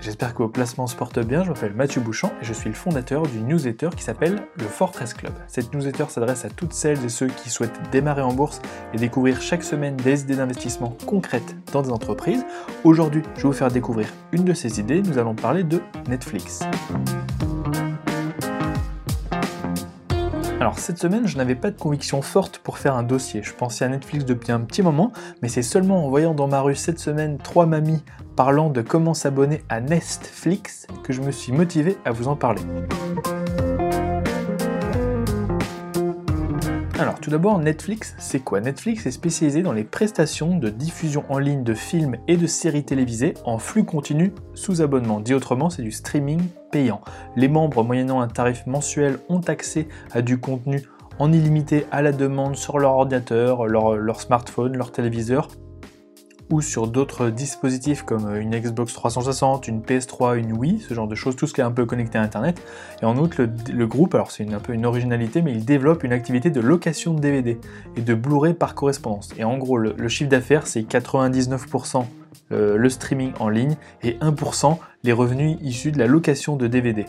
j'espère que vos placements se portent bien. Je m'appelle Mathieu Bouchant et je suis le fondateur du newsletter qui s'appelle le Fortress Club. Cette newsletter s'adresse à toutes celles et ceux qui souhaitent démarrer en bourse et découvrir chaque semaine des idées d'investissement concrètes dans des entreprises. Aujourd'hui, je vais vous faire découvrir une de ces idées. Nous allons parler de Netflix. Alors cette semaine, je n'avais pas de conviction forte pour faire un dossier. Je pensais à Netflix depuis un petit moment, mais c'est seulement en voyant dans ma rue cette semaine trois mamies parlant de comment s'abonner à Netflix que je me suis motivé à vous en parler. Alors tout d'abord, Netflix, c'est quoi? Netflix est spécialisé dans les prestations de diffusion en ligne de films et de séries télévisées en flux continu sous abonnement. Dit autrement, c'est du streaming payant. Les membres, moyennant un tarif mensuel, ont accès à du contenu en illimité à la demande sur leur ordinateur, leur, smartphone, leur téléviseur ou sur d'autres dispositifs comme une Xbox 360, une PS3, une Wii, ce genre de choses, tout ce qui est un peu connecté à Internet. Et en outre, le, groupe, alors c'est un peu une originalité, mais il développe une activité de location de DVD et de Blu-ray par correspondance. Et en gros, le, chiffre d'affaires, c'est 99% le streaming en ligne et 1% les revenus issus de la location de DVD.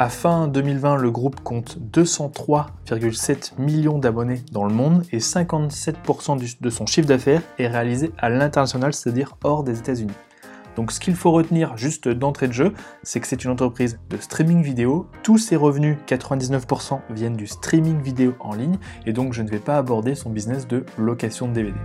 À fin 2020, le groupe compte 203,7 millions d'abonnés dans le monde et 57% de son chiffre d'affaires est réalisé à l'international, c'est-à-dire hors des États-Unis. Donc ce qu'il faut retenir juste d'entrée de jeu, c'est que c'est une entreprise de streaming vidéo. Tous ses revenus, 99%, viennent du streaming vidéo en ligne et donc je ne vais pas aborder son business de location de DVD.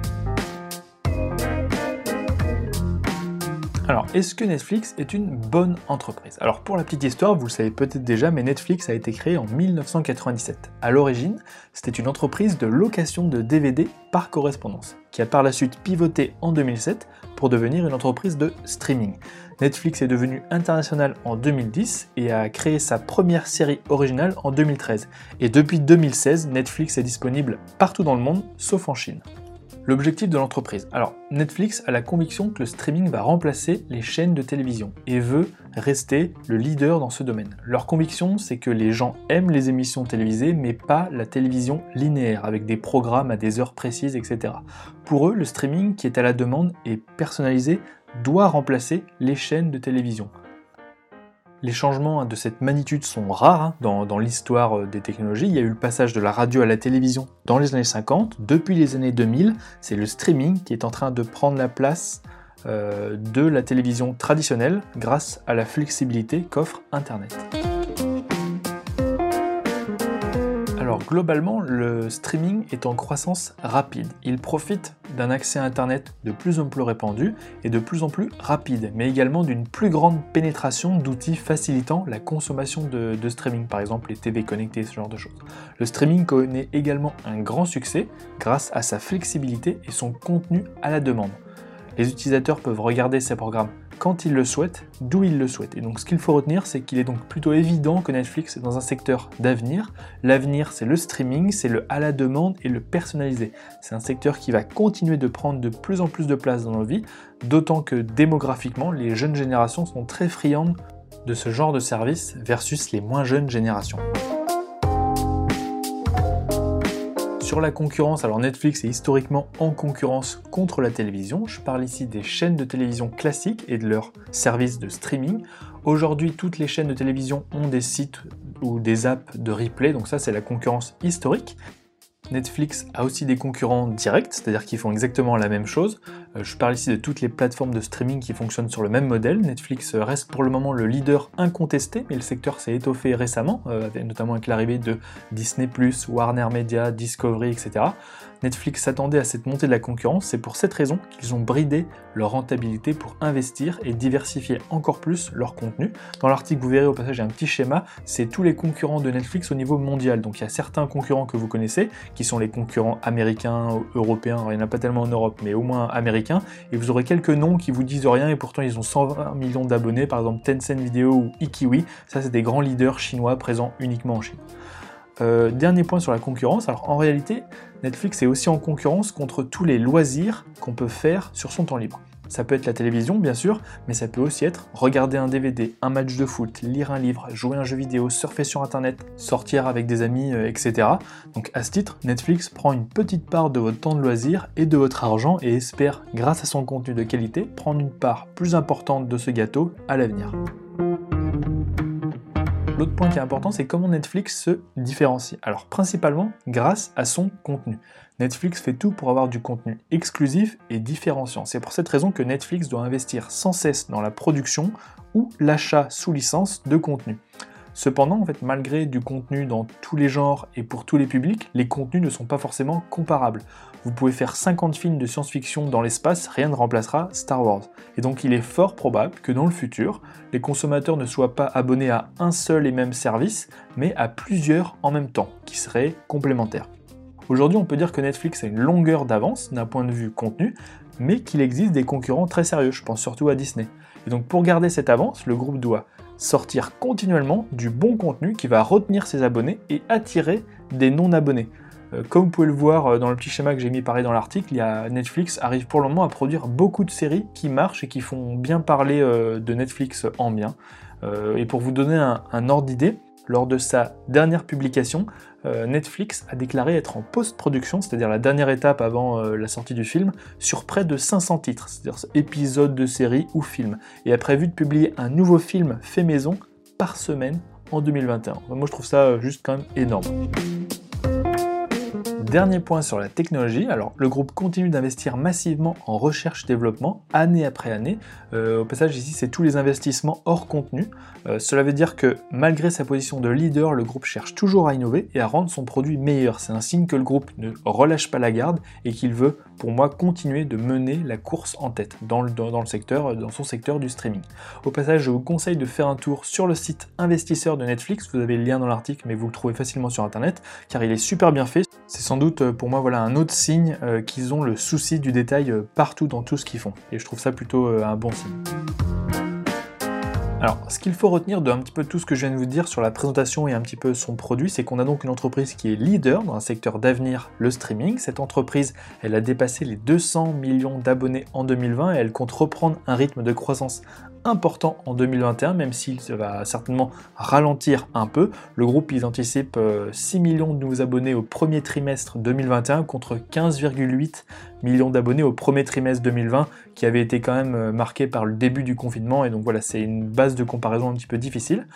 Alors, est-ce que Netflix est une bonne entreprise? Alors, pour la petite histoire, vous le savez peut-être déjà, mais Netflix a été créé en 1997. À l'origine, c'était une entreprise de location de DVD par correspondance, qui a par la suite pivoté en 2007 pour devenir une entreprise de streaming. Netflix est devenu international en 2010 et a créé sa première série originale en 2013. Et depuis 2016, Netflix est disponible partout dans le monde, sauf en Chine. L'objectif de l'entreprise. Alors, Netflix a la conviction que le streaming va remplacer les chaînes de télévision et veut rester le leader dans ce domaine. Leur conviction, c'est que les gens aiment les émissions télévisées, mais pas la télévision linéaire, avec des programmes à des heures précises, etc. Pour eux, le streaming qui est à la demande et personnalisé doit remplacer les chaînes de télévision. Les changements de cette magnitude sont rares hein, dans, l'histoire euh, des technologies. Il y a eu le passage de la radio à la télévision dans les années 50. Depuis les années 2000, c'est le streaming qui est en train de prendre la place euh, de la télévision traditionnelle grâce à la flexibilité qu'offre Internet. Globalement, le streaming est en croissance rapide. Il profite d'un accès à Internet de plus en plus répandu et de plus en plus rapide, mais également d'une plus grande pénétration d'outils facilitant la consommation de, streaming, par exemple les TV connectés, ce genre de choses. Le streaming connaît également un grand succès grâce à sa flexibilité et son contenu à la demande. Les utilisateurs peuvent regarder ces programmes quand il le souhaite, d'où il le souhaite. Et donc ce qu'il faut retenir, c'est qu'il est donc plutôt évident que Netflix est dans un secteur d'avenir. L'avenir, c'est le streaming, c'est le à la demande et le personnalisé. C'est un secteur qui va continuer de prendre de plus en plus de place dans nos vies, d'autant que démographiquement, les jeunes générations sont très friandes de ce genre de service versus les moins jeunes générations. La concurrence, alors Netflix est historiquement en concurrence contre la télévision. Je parle ici des chaînes de télévision classiques et de leurs services de streaming. Aujourd'hui, toutes les chaînes de télévision ont des sites ou des apps de replay, donc ça c'est la concurrence historique. Netflix a aussi des concurrents directs, c'est-à-dire qu'ils font exactement la même chose. Euh, je parle ici de toutes les plateformes de streaming qui fonctionnent sur le même modèle. Netflix reste pour le moment le leader incontesté, mais le secteur s'est étoffé récemment, euh, notamment avec l'arrivée de Disney ⁇ Warner Media, Discovery, etc. Netflix s'attendait à cette montée de la concurrence, c'est pour cette raison qu'ils ont bridé leur rentabilité pour investir et diversifier encore plus leur contenu. Dans l'article, vous verrez au passage, un petit schéma, c'est tous les concurrents de Netflix au niveau mondial. Donc il y a certains concurrents que vous connaissez, qui sont les concurrents américains, européens, il n'y en a pas tellement en Europe, mais au moins américains, et vous aurez quelques noms qui vous disent rien et pourtant ils ont 120 millions d'abonnés, par exemple Tencent Video ou Ikiwi, ça c'est des grands leaders chinois présents uniquement en Chine. Euh, dernier point sur la concurrence, alors en réalité, Netflix est aussi en concurrence contre tous les loisirs qu'on peut faire sur son temps libre. Ça peut être la télévision, bien sûr, mais ça peut aussi être regarder un DVD, un match de foot, lire un livre, jouer un jeu vidéo, surfer sur Internet, sortir avec des amis, euh, etc. Donc à ce titre, Netflix prend une petite part de votre temps de loisir et de votre argent et espère, grâce à son contenu de qualité, prendre une part plus importante de ce gâteau à l'avenir. L'autre point qui est important, c'est comment Netflix se différencie. Alors principalement grâce à son contenu. Netflix fait tout pour avoir du contenu exclusif et différenciant. C'est pour cette raison que Netflix doit investir sans cesse dans la production ou l'achat sous licence de contenu. Cependant, en fait, malgré du contenu dans tous les genres et pour tous les publics, les contenus ne sont pas forcément comparables. Vous pouvez faire 50 films de science-fiction dans l'espace, rien ne remplacera Star Wars. Et donc il est fort probable que dans le futur, les consommateurs ne soient pas abonnés à un seul et même service, mais à plusieurs en même temps, qui seraient complémentaires. Aujourd'hui, on peut dire que Netflix a une longueur d'avance d'un point de vue contenu, mais qu'il existe des concurrents très sérieux, je pense surtout à Disney. Et donc pour garder cette avance, le groupe doit sortir continuellement du bon contenu qui va retenir ses abonnés et attirer des non-abonnés. Euh, comme vous pouvez le voir euh, dans le petit schéma que j'ai mis pareil dans l'article, Netflix arrive pour le moment à produire beaucoup de séries qui marchent et qui font bien parler euh, de Netflix en bien. Et pour vous donner un, ordre d'idée, lors de sa dernière publication, Netflix a déclaré être en post-production, c'est-à-dire la dernière étape avant la sortie du film, sur près de 500 titres, c'est-à-dire épisodes de séries ou films, et a prévu de publier un nouveau film fait maison par semaine en 2021. Moi je trouve ça juste quand même énorme. Dernier point sur la technologie, alors le groupe continue d'investir massivement en recherche-développement année après année. Euh, au passage ici c'est tous les investissements hors contenu. Euh, cela veut dire que malgré sa position de leader, le groupe cherche toujours à innover et à rendre son produit meilleur. C'est un signe que le groupe ne relâche pas la garde et qu'il veut pour moi continuer de mener la course en tête dans le, dans, le secteur, dans son secteur du streaming. Au passage je vous conseille de faire un tour sur le site investisseur de Netflix, vous avez le lien dans l'article mais vous le trouvez facilement sur internet car il est super bien fait. C'est sans doute euh, pour moi voilà un autre signe euh, qu'ils ont le souci du détail euh, partout dans tout ce qu'ils font. Et je trouve ça plutôt un bon signe. Alors, ce qu'il faut retenir de un petit peu tout ce que je viens de vous dire sur la présentation et un petit peu son produit, c'est qu'on a donc une entreprise qui est leader dans un secteur d'avenir, le streaming. Cette entreprise, elle a dépassé les 200 millions d'abonnés en 2020 et elle compte reprendre un rythme de croissance important en 2021, même s'il va certainement ralentir un peu. Le groupe, ils anticipent 6 millions de nouveaux abonnés au premier trimestre 2021 contre 15,8 millions d'abonnés au premier trimestre 2020, qui avait été quand même euh, marqué par le début du confinement, et donc voilà, c'est une base de comparaison un petit peu difficile.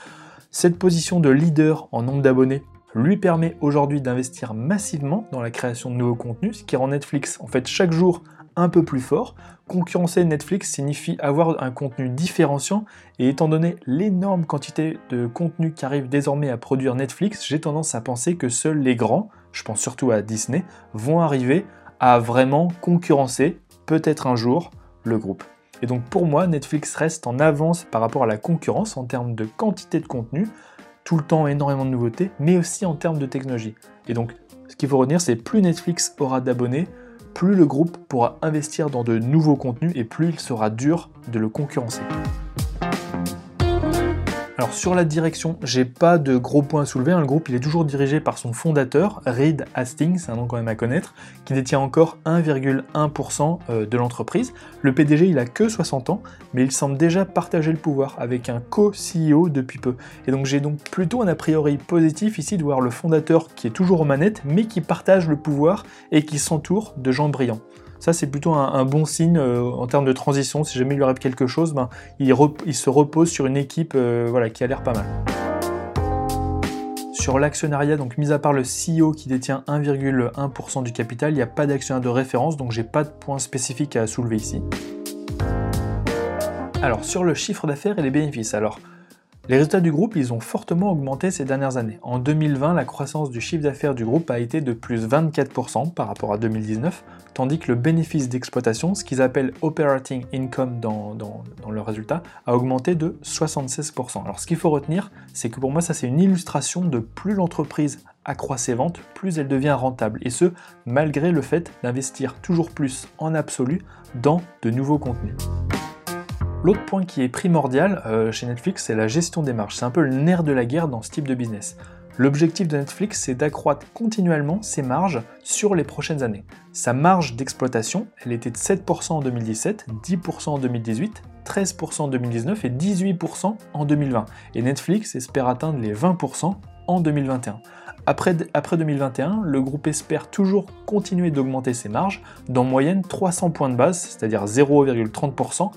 Cette position de leader en nombre d'abonnés lui permet aujourd'hui d'investir massivement dans la création de nouveaux contenus, ce qui rend Netflix en fait chaque jour un peu plus fort. Concurrencer Netflix signifie avoir un contenu différenciant et étant donné l'énorme quantité de contenu qui arrive désormais à produire Netflix, j'ai tendance à penser que seuls les grands, je pense surtout à Disney, vont arriver à vraiment concurrencer, peut-être un jour, le groupe. Et donc pour moi, Netflix reste en avance par rapport à la concurrence en termes de quantité de contenu, tout le temps énormément de nouveautés, mais aussi en termes de technologie. Et donc ce qu'il faut retenir, c'est plus Netflix aura d'abonnés, plus le groupe pourra investir dans de nouveaux contenus et plus il sera dur de le concurrencer. Alors sur la direction, j'ai pas de gros points à soulever. Hein. Le groupe il est toujours dirigé par son fondateur, Reed Hastings, un nom quand même à connaître, qui détient encore 1,1% euh, de l'entreprise. Le PDG il a que 60 ans, mais il semble déjà partager le pouvoir avec un co-CEO depuis peu. Et donc j'ai donc plutôt un a priori positif ici de voir le fondateur qui est toujours aux manettes, mais qui partage le pouvoir et qui s'entoure de gens brillants. Ça, c'est plutôt un, bon signe euh, en termes de transition. Si jamais il lui arrive quelque chose, ben, il, se repose sur une équipe euh, voilà, qui a l'air pas mal. Sur l'actionnariat, donc mis à part le CEO qui détient 1,1% du capital, il n'y a pas d'actionnaire de référence, donc j'ai pas de points spécifiques à soulever ici. Alors sur le chiffre d'affaires et les bénéfices, alors les résultats du groupe, ils ont fortement augmenté ces dernières années. En 2020, la croissance du chiffre d'affaires du groupe a été de plus 24% par rapport à 2019, tandis que le bénéfice d'exploitation, ce qu'ils appellent operating income dans, dans, le résultat, a augmenté de 76%. Alors ce qu'il faut retenir, c'est que pour moi ça c'est une illustration de plus l'entreprise accroît ses ventes, plus elle devient rentable, et ce, malgré le fait d'investir toujours plus en absolu dans de nouveaux contenus. L'autre point qui est primordial euh, chez Netflix, c'est la gestion des marges. C'est un peu le nerf de la guerre dans ce type de business. L'objectif de Netflix, c'est d'accroître continuellement ses marges sur les prochaines années. Sa marge d'exploitation, elle était de 7% en 2017, 10% en 2018, 13% en 2019 et 18% en 2020. Et Netflix espère atteindre les 20% en 2021. Après, après 2021, le groupe espère toujours continuer d'augmenter ses marges d'en moyenne 300 points de base, c'est-à-dire 0,30%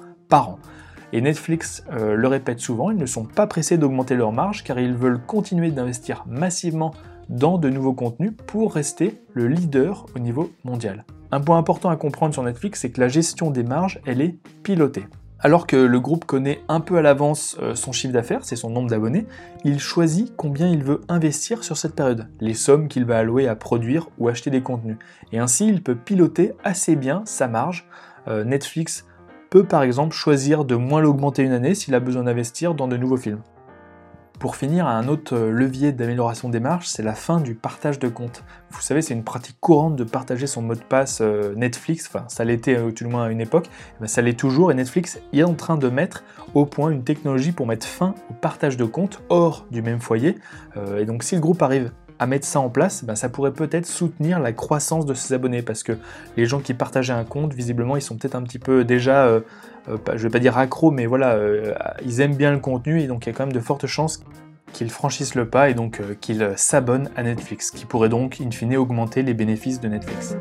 Et Netflix euh, le répète souvent, ils ne sont pas pressés d'augmenter leurs marges car ils veulent continuer d'investir massivement dans de nouveaux contenus pour rester le leader au niveau mondial. Un point important à comprendre sur Netflix, c'est que la gestion des marges, elle est pilotée. Alors que le groupe connaît un peu à l'avance euh, son chiffre d'affaires, c'est son nombre d'abonnés, il choisit combien il veut investir sur cette période, les sommes qu'il va allouer à produire ou acheter des contenus. Et ainsi, il peut piloter assez bien sa marge. Euh, Netflix peut par exemple choisir de moins l'augmenter une année s'il a besoin d'investir dans de nouveaux films. Pour finir, un autre levier d'amélioration des marges, c'est la fin du partage de comptes. Vous savez, c'est une pratique courante de partager son mot de passe euh, Netflix, enfin ça l'était euh, tout le moins à une époque, mais ça l'est toujours, et Netflix est en train de mettre au point une technologie pour mettre fin au partage de comptes hors du même foyer. Euh, et donc si le groupe arrive à mettre ça en place, ben, ça pourrait peut-être soutenir la croissance de ses abonnés parce que les gens qui partageaient un compte, visiblement, ils sont peut-être un petit peu déjà euh, je vais pas dire accro, mais voilà, euh, ils aiment bien le contenu et donc il y a quand même de fortes chances qu'ils franchissent le pas et donc euh, qu'ils s'abonnent à Netflix, qui pourrait donc in fine augmenter les bénéfices de Netflix.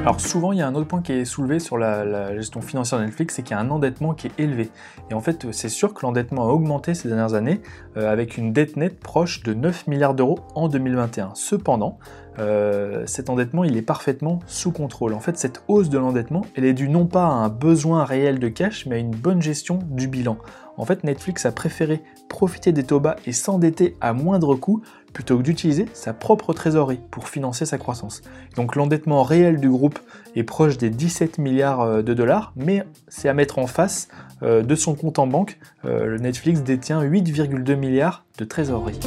Alors souvent, il y a un autre point qui est soulevé sur la, gestion financière de Netflix, c'est qu'il y a un endettement qui est élevé. Et en fait, c'est sûr que l'endettement a augmenté ces dernières années, avec une dette nette proche de 9 milliards d'euros en 2021. Cependant, euh, cet endettement il est parfaitement sous contrôle. En fait, cette hausse de l'endettement, elle est due non pas à un besoin réel de cash, mais à une bonne gestion du bilan. En fait, Netflix a préféré profiter des taux bas et s'endetter à moindre coût plutôt que d'utiliser sa propre trésorerie pour financer sa croissance. Donc l'endettement réel du groupe est proche des 17 milliards euh, de dollars, mais c'est à mettre en face euh, de son compte en banque. Netflix détient 8,2 milliards de trésorerie.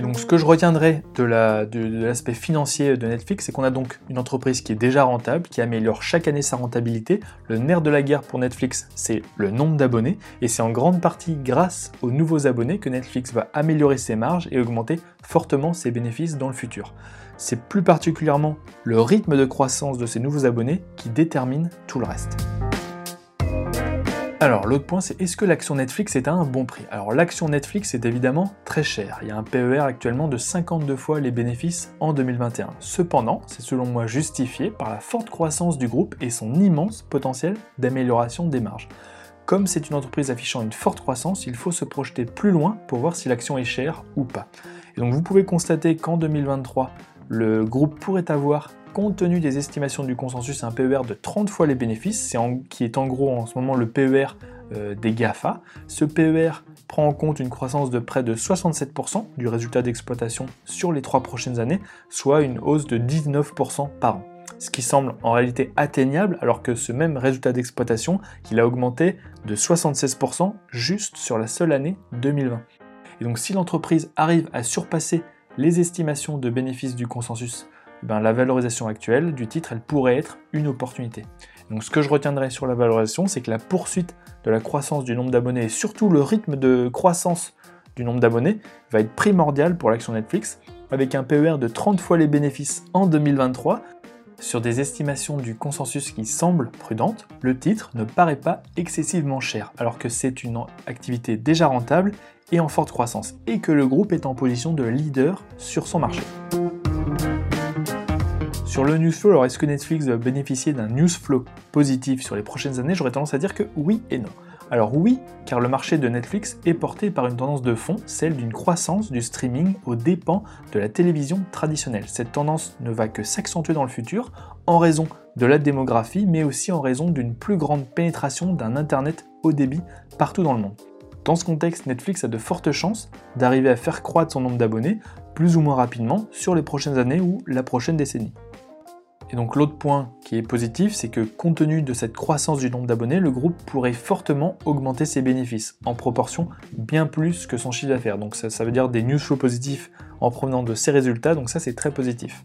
Et donc ce que je retiendrai de l'aspect financier de Netflix, c'est qu'on a donc une entreprise qui est déjà rentable, qui améliore chaque année sa rentabilité. Le nerf de la guerre pour Netflix, c'est le nombre d'abonnés, et c'est en grande partie grâce aux nouveaux abonnés que Netflix va améliorer ses marges et augmenter fortement ses bénéfices dans le futur. C'est plus particulièrement le rythme de croissance de ces nouveaux abonnés qui détermine tout le reste. Alors l'autre point c'est est-ce que l'action Netflix est à un bon prix? Alors l'action Netflix est évidemment très chère. Il y a un PER actuellement de 52 fois les bénéfices en 2021. Cependant, c'est selon moi justifié par la forte croissance du groupe et son immense potentiel d'amélioration des marges. Comme c'est une entreprise affichant une forte croissance, il faut se projeter plus loin pour voir si l'action est chère ou pas. Et donc vous pouvez constater qu'en 2023, le groupe pourrait avoir compte tenu des estimations du consensus, un PER de 30 fois les bénéfices, qui est en gros en ce moment le PER euh, des GAFA. Ce PER prend en compte une croissance de près de 67% du résultat d'exploitation sur les trois prochaines années, soit une hausse de 19% par an. Ce qui semble en réalité atteignable alors que ce même résultat d'exploitation, il a augmenté de 76% juste sur la seule année 2020. Et donc si l'entreprise arrive à surpasser les estimations de bénéfices du consensus ben, la valorisation actuelle du titre, elle pourrait être une opportunité. Donc ce que je retiendrai sur la valorisation, c'est que la poursuite de la croissance du nombre d'abonnés et surtout le rythme de croissance du nombre d'abonnés va être primordial pour l'action Netflix, avec un PER de 30 fois les bénéfices en 2023. Sur des estimations du consensus qui semblent prudentes, le titre ne paraît pas excessivement cher, alors que c'est une activité déjà rentable et en forte croissance, et que le groupe est en position de leader sur son marché. Sur le news flow, alors est-ce que Netflix va bénéficier d'un news flow positif sur les prochaines années? J'aurais tendance à dire que oui et non. Alors oui, car le marché de Netflix est porté par une tendance de fond, celle d'une croissance du streaming aux dépens de la télévision traditionnelle. Cette tendance ne va que s'accentuer dans le futur en raison de la démographie, mais aussi en raison d'une plus grande pénétration d'un Internet haut débit partout dans le monde. Dans ce contexte, Netflix a de fortes chances d'arriver à faire croître son nombre d'abonnés plus ou moins rapidement sur les prochaines années ou la prochaine décennie. Et donc l'autre point qui est positif, c'est que compte tenu de cette croissance du nombre d'abonnés, le groupe pourrait fortement augmenter ses bénéfices, en proportion bien plus que son chiffre d'affaires. Donc ça, veut dire des news flow positifs en provenant de ces résultats, donc ça c'est très positif.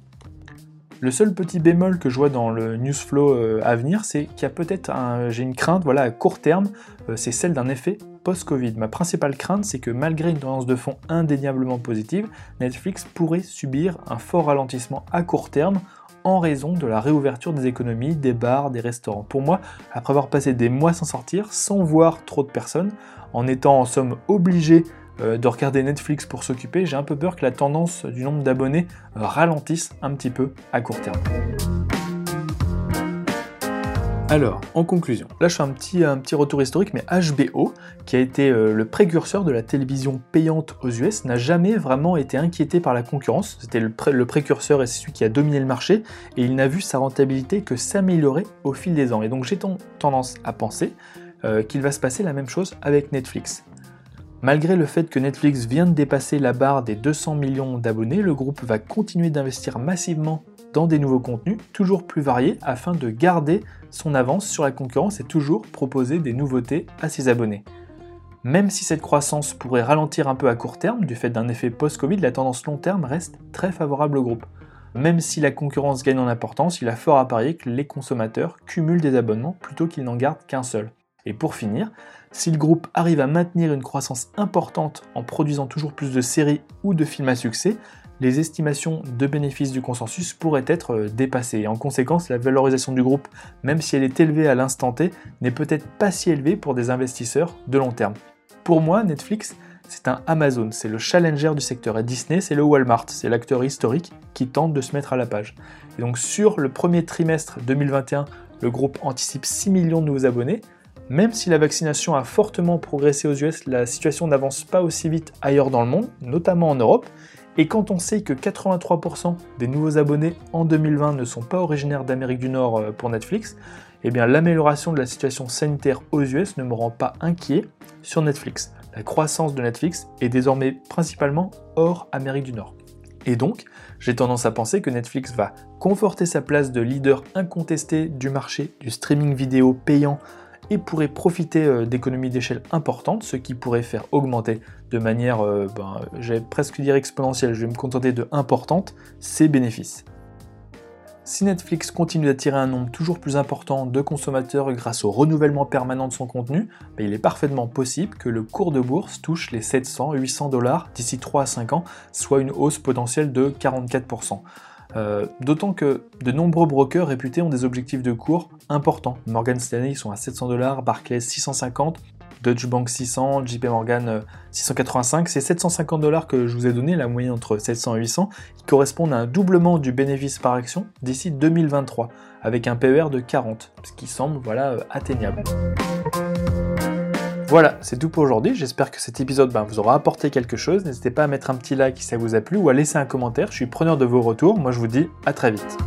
Le seul petit bémol que je vois dans le news flow euh, à venir, c'est qu'il y a peut-être un, j'ai une crainte, voilà, à court terme, euh, c'est celle d'un effet post-Covid. Ma principale crainte, c'est que malgré une tendance de fond indéniablement positive, Netflix pourrait subir un fort ralentissement à court terme en raison de la réouverture des économies, des bars, des restaurants. Pour moi, après avoir passé des mois sans sortir, sans voir trop de personnes, en étant en somme obligé euh, de regarder Netflix pour s'occuper, j'ai un peu peur que la tendance du nombre d'abonnés ralentisse un petit peu à court terme. Alors, en conclusion, là je fais un petit, retour historique, mais HBO, qui a été euh, le précurseur de la télévision payante aux US, n'a jamais vraiment été inquiété par la concurrence. C'était le, précurseur et c'est celui qui a dominé le marché, et il n'a vu sa rentabilité que s'améliorer au fil des ans. Et donc j'ai tendance à penser euh, qu'il va se passer la même chose avec Netflix. Malgré le fait que Netflix vient de dépasser la barre des 200 millions d'abonnés, le groupe va continuer d'investir massivement dans des nouveaux contenus toujours plus variés afin de garder son avance sur la concurrence et toujours proposer des nouveautés à ses abonnés. Même si cette croissance pourrait ralentir un peu à court terme du fait d'un effet post-Covid, la tendance long terme reste très favorable au groupe. Même si la concurrence gagne en importance, il a fort à parier que les consommateurs cumulent des abonnements plutôt qu'ils n'en gardent qu'un seul. Et pour finir, si le groupe arrive à maintenir une croissance importante en produisant toujours plus de séries ou de films à succès, les estimations de bénéfices du consensus pourraient être euh, dépassées. Et en conséquence, la valorisation du groupe, même si elle est élevée à l'instant T, n'est peut-être pas si élevée pour des investisseurs de long terme. Pour moi, Netflix, c'est un Amazon, c'est le challenger du secteur. Et Disney, c'est le Walmart, c'est l'acteur historique qui tente de se mettre à la page. Et donc sur le premier trimestre 2021, le groupe anticipe 6 millions de nouveaux abonnés. Même si la vaccination a fortement progressé aux US, la situation n'avance pas aussi vite ailleurs dans le monde, notamment en Europe. Et quand on sait que 83% des nouveaux abonnés en 2020 ne sont pas originaires d'Amérique du Nord euh, pour Netflix, eh l'amélioration de la situation sanitaire aux US ne me rend pas inquiet sur Netflix. La croissance de Netflix est désormais principalement hors Amérique du Nord. Et donc, j'ai tendance à penser que Netflix va conforter sa place de leader incontesté du marché du streaming vidéo payant et pourrait profiter euh, d'économies d'échelle importantes, ce qui pourrait faire augmenter de manière, euh, ben, j'allais presque dire exponentielle, je vais me contenter de importante, ses bénéfices. Si Netflix continue d'attirer un nombre toujours plus important de consommateurs grâce au renouvellement permanent de son contenu, ben, il est parfaitement possible que le cours de bourse touche les 700-800 dollars d'ici 3 à 5 ans, soit une hausse potentielle de 44%. Euh, d'autant que de nombreux brokers réputés ont des objectifs de cours importants. Morgan Stanley sont à 700 dollars, Barclays 650, Deutsche Bank 600, JP Morgan 685. Euh, Ces 750 dollars que je vous ai donné, la moyenne entre 700 et 800, qui correspondent à un doublement du bénéfice par action d'ici 2023, avec un PER de 40, ce qui semble voilà, euh, atteignable. Voilà, c'est tout pour aujourd'hui. J'espère que cet épisode ben, vous aura apporté quelque chose. N'hésitez pas à mettre un petit like si ça vous a plu ou à laisser un commentaire. Je suis preneur de vos retours. Moi, je vous dis à très vite.